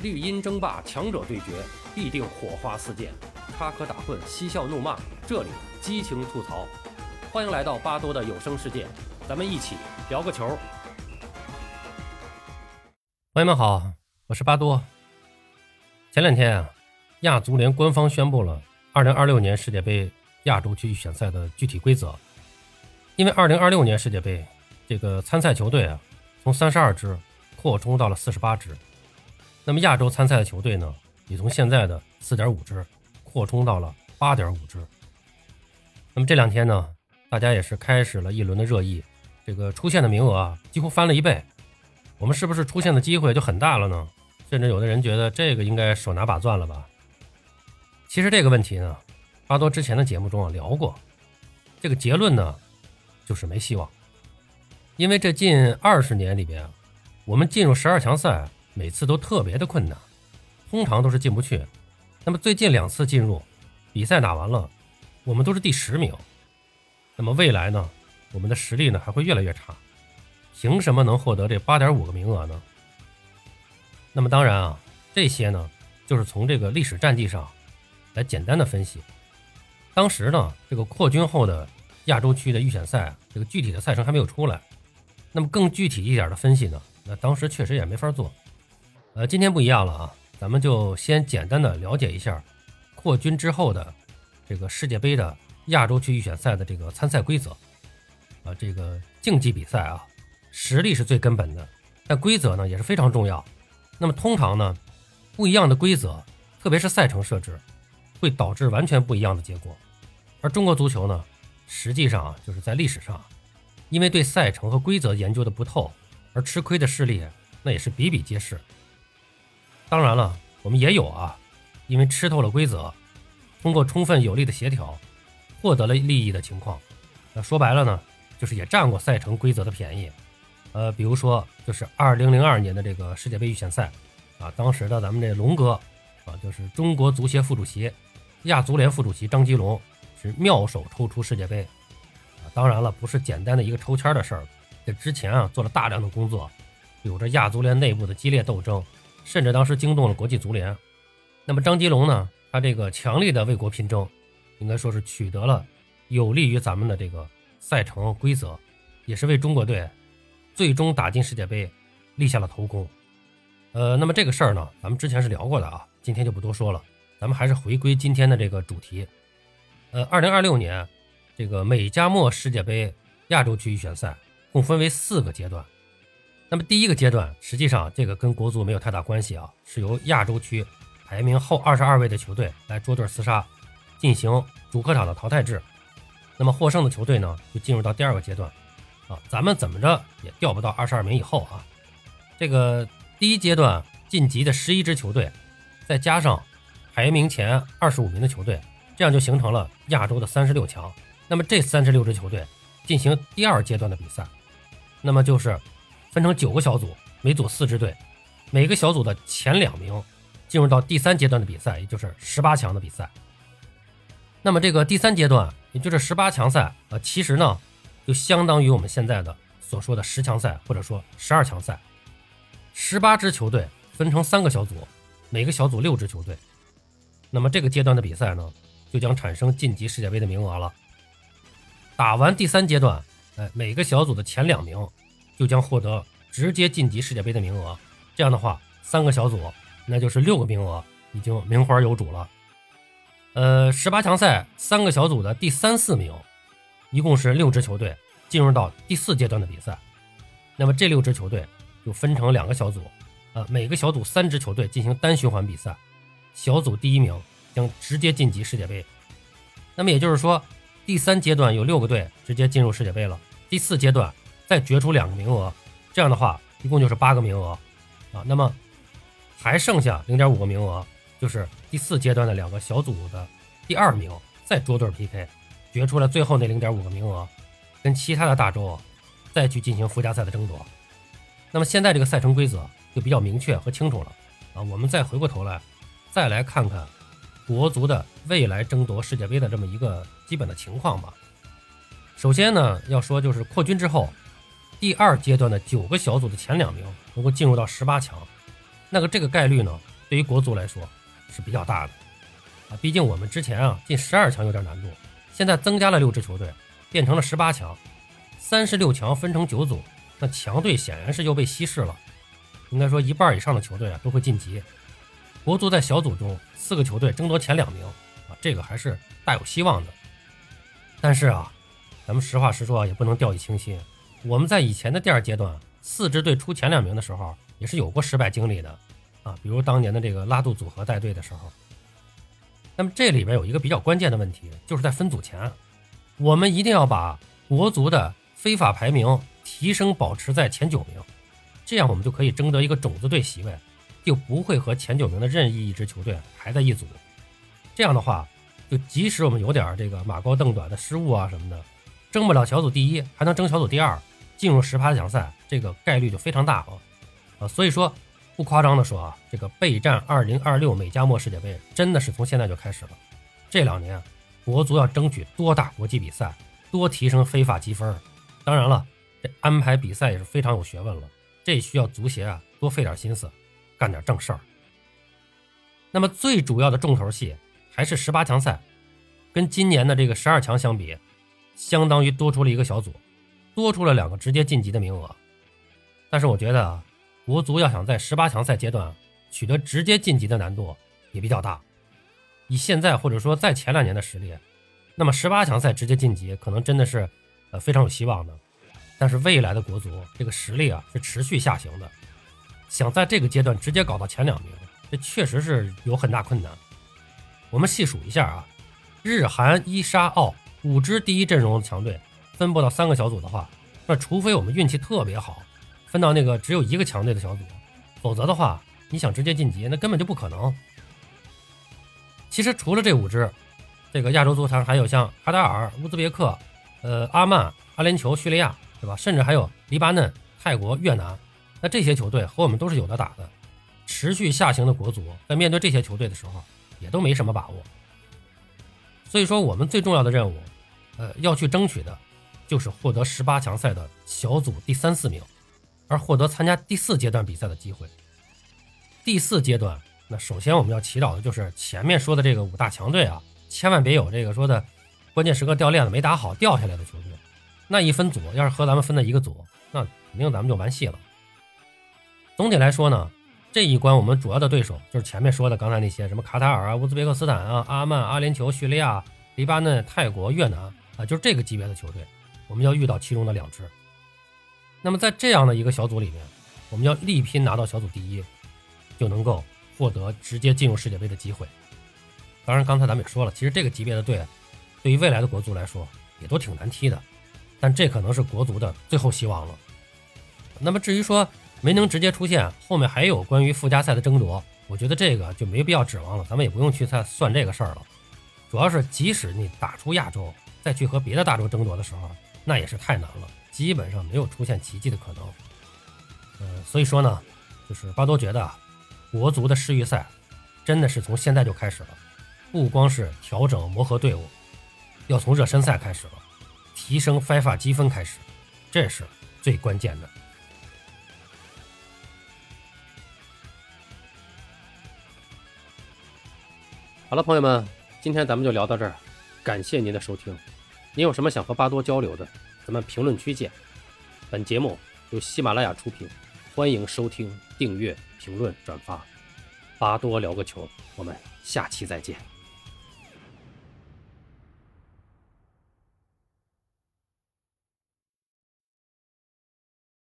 绿茵争霸，强者对决，必定火花四溅；插科打诨，嬉笑怒骂，这里激情吐槽。欢迎来到巴多的有声世界，咱们一起聊个球。朋友们好，我是巴多。前两天啊，亚足联官方宣布了2026年世界杯亚洲区预选赛的具体规则。因为2026年世界杯这个参赛球队啊，从32支扩充到了48支。那么亚洲参赛的球队呢，也从现在的四点五支扩充到了八点五支。那么这两天呢，大家也是开始了一轮的热议，这个出现的名额啊，几乎翻了一倍。我们是不是出现的机会就很大了呢？甚至有的人觉得这个应该手拿把攥了吧？其实这个问题呢，巴多之前的节目中啊聊过，这个结论呢，就是没希望。因为这近二十年里边，我们进入十二强赛。每次都特别的困难，通常都是进不去。那么最近两次进入比赛打完了，我们都是第十名。那么未来呢，我们的实力呢还会越来越差。凭什么能获得这八点五个名额呢？那么当然啊，这些呢就是从这个历史战绩上来简单的分析。当时呢，这个扩军后的亚洲区的预选赛，这个具体的赛程还没有出来。那么更具体一点的分析呢，那当时确实也没法做。呃，今天不一样了啊，咱们就先简单的了解一下扩军之后的这个世界杯的亚洲区预选赛的这个参赛规则。啊，这个竞技比赛啊，实力是最根本的，但规则呢也是非常重要。那么通常呢，不一样的规则，特别是赛程设置，会导致完全不一样的结果。而中国足球呢，实际上啊，就是在历史上，因为对赛程和规则研究的不透，而吃亏的事例那也是比比皆是。当然了，我们也有啊，因为吃透了规则，通过充分有力的协调，获得了利益的情况。那说白了呢，就是也占过赛程规则的便宜。呃，比如说就是2002年的这个世界杯预选赛啊，当时的咱们这龙哥啊，就是中国足协副主席、亚足联副主席张吉龙是妙手抽出世界杯啊。当然了，不是简单的一个抽签的事儿，这之前啊做了大量的工作，有着亚足联内部的激烈斗争。甚至当时惊动了国际足联。那么张吉龙呢？他这个强力的为国拼争，应该说是取得了有利于咱们的这个赛程规则，也是为中国队最终打进世界杯立下了头功。呃，那么这个事儿呢，咱们之前是聊过的啊，今天就不多说了。咱们还是回归今天的这个主题。呃，二零二六年这个美加墨世界杯亚洲区预选赛共分为四个阶段。那么第一个阶段，实际上这个跟国足没有太大关系啊，是由亚洲区排名后二十二位的球队来捉对厮杀，进行主客场的淘汰制。那么获胜的球队呢，就进入到第二个阶段。啊，咱们怎么着也掉不到二十二名以后啊。这个第一阶段晋级的十一支球队，再加上排名前二十五名的球队，这样就形成了亚洲的三十六强。那么这三十六支球队进行第二阶段的比赛，那么就是。分成九个小组，每组四支队，每个小组的前两名进入到第三阶段的比赛，也就是十八强的比赛。那么这个第三阶段，也就是十八强赛，呃，其实呢，就相当于我们现在的所说的十强赛或者说十二强赛。十八支球队分成三个小组，每个小组六支球队。那么这个阶段的比赛呢，就将产生晋级世界杯的名额了。打完第三阶段，哎，每个小组的前两名。就将获得直接晋级世界杯的名额。这样的话，三个小组那就是六个名额，已经名花有主了。呃，十八强赛三个小组的第三四名，一共是六支球队进入到第四阶段的比赛。那么这六支球队就分成两个小组，呃，每个小组三支球队进行单循环比赛，小组第一名将直接晋级世界杯。那么也就是说，第三阶段有六个队直接进入世界杯了。第四阶段。再决出两个名额，这样的话一共就是八个名额啊。那么还剩下零点五个名额，就是第四阶段的两个小组的第二名再捉对 PK，决出了最后那零点五个名额，跟其他的大洲再去进行附加赛的争夺。那么现在这个赛程规则就比较明确和清楚了啊。我们再回过头来再来看看国足的未来争夺世界杯的这么一个基本的情况吧。首先呢，要说就是扩军之后。第二阶段的九个小组的前两名能够进入到十八强，那个这个概率呢，对于国足来说是比较大的啊。毕竟我们之前啊进十二强有点难度，现在增加了六支球队，变成了十八强，三十六强分成九组，那强队显然是又被稀释了。应该说一半以上的球队啊都会晋级。国足在小组中四个球队争夺前两名啊，这个还是大有希望的。但是啊，咱们实话实说啊，也不能掉以轻心。我们在以前的第二阶段，四支队出前两名的时候，也是有过失败经历的啊，比如当年的这个拉杜组合带队的时候。那么这里边有一个比较关键的问题，就是在分组前，我们一定要把国足的非法排名提升保持在前九名。这样我们就可以争得一个种子队席位，就不会和前九名的任意一支球队排在一组。这样的话，就即使我们有点这个马高凳短的失误啊什么的，争不了小组第一，还能争小组第二，进入十八强赛，这个概率就非常大了。啊，所以说不夸张的说啊，这个备战二零二六美加墨世界杯真的是从现在就开始了。这两年，国足要争取多打国际比赛，多提升非法积分。当然了，这安排比赛也是非常有学问了。这需要足协啊多费点心思，干点正事儿。那么最主要的重头戏还是十八强赛，跟今年的这个十二强相比，相当于多出了一个小组，多出了两个直接晋级的名额。但是我觉得啊，国足要想在十八强赛阶段取得直接晋级的难度也比较大。以现在或者说在前两年的实力，那么十八强赛直接晋级可能真的是呃非常有希望的。但是未来的国足这个实力啊是持续下行的，想在这个阶段直接搞到前两名，这确实是有很大困难。我们细数一下啊，日韩伊沙澳五支第一阵容的强队分布到三个小组的话，那除非我们运气特别好，分到那个只有一个强队的小组，否则的话，你想直接晋级那根本就不可能。其实除了这五支，这个亚洲足坛还有像卡塔尔、乌兹别克、呃阿曼、阿联酋、叙利亚。对吧？甚至还有黎巴嫩、泰国、越南，那这些球队和我们都是有的打的。持续下行的国足在面对这些球队的时候，也都没什么把握。所以说，我们最重要的任务，呃，要去争取的，就是获得十八强赛的小组第三四名，而获得参加第四阶段比赛的机会。第四阶段，那首先我们要祈祷的就是前面说的这个五大强队啊，千万别有这个说的关键时刻掉链子没打好掉下来的球队。那一分组，要是和咱们分在一个组，那肯定咱们就完戏了。总体来说呢，这一关我们主要的对手就是前面说的刚才那些什么卡塔尔啊、乌兹别克斯坦啊、阿曼、阿联酋、叙利亚、黎巴嫩、泰国、越南啊，就是这个级别的球队，我们要遇到其中的两支。那么在这样的一个小组里面，我们要力拼拿到小组第一，就能够获得直接进入世界杯的机会。当然，刚才咱们也说了，其实这个级别的队，对于未来的国足来说，也都挺难踢的。但这可能是国足的最后希望了。那么至于说没能直接出现，后面还有关于附加赛的争夺，我觉得这个就没必要指望了，咱们也不用去再算这个事儿了。主要是即使你打出亚洲，再去和别的大洲争夺的时候，那也是太难了，基本上没有出现奇迹的可能。呃，所以说呢，就是巴多觉得啊，国足的世预赛真的是从现在就开始了，不光是调整磨合队伍，要从热身赛开始了。提升 FIFA 积分开始，这是最关键的。好了，朋友们，今天咱们就聊到这儿，感谢您的收听。您有什么想和巴多交流的，咱们评论区见。本节目由喜马拉雅出品，欢迎收听、订阅、评论、转发。巴多聊个球，我们下期再见。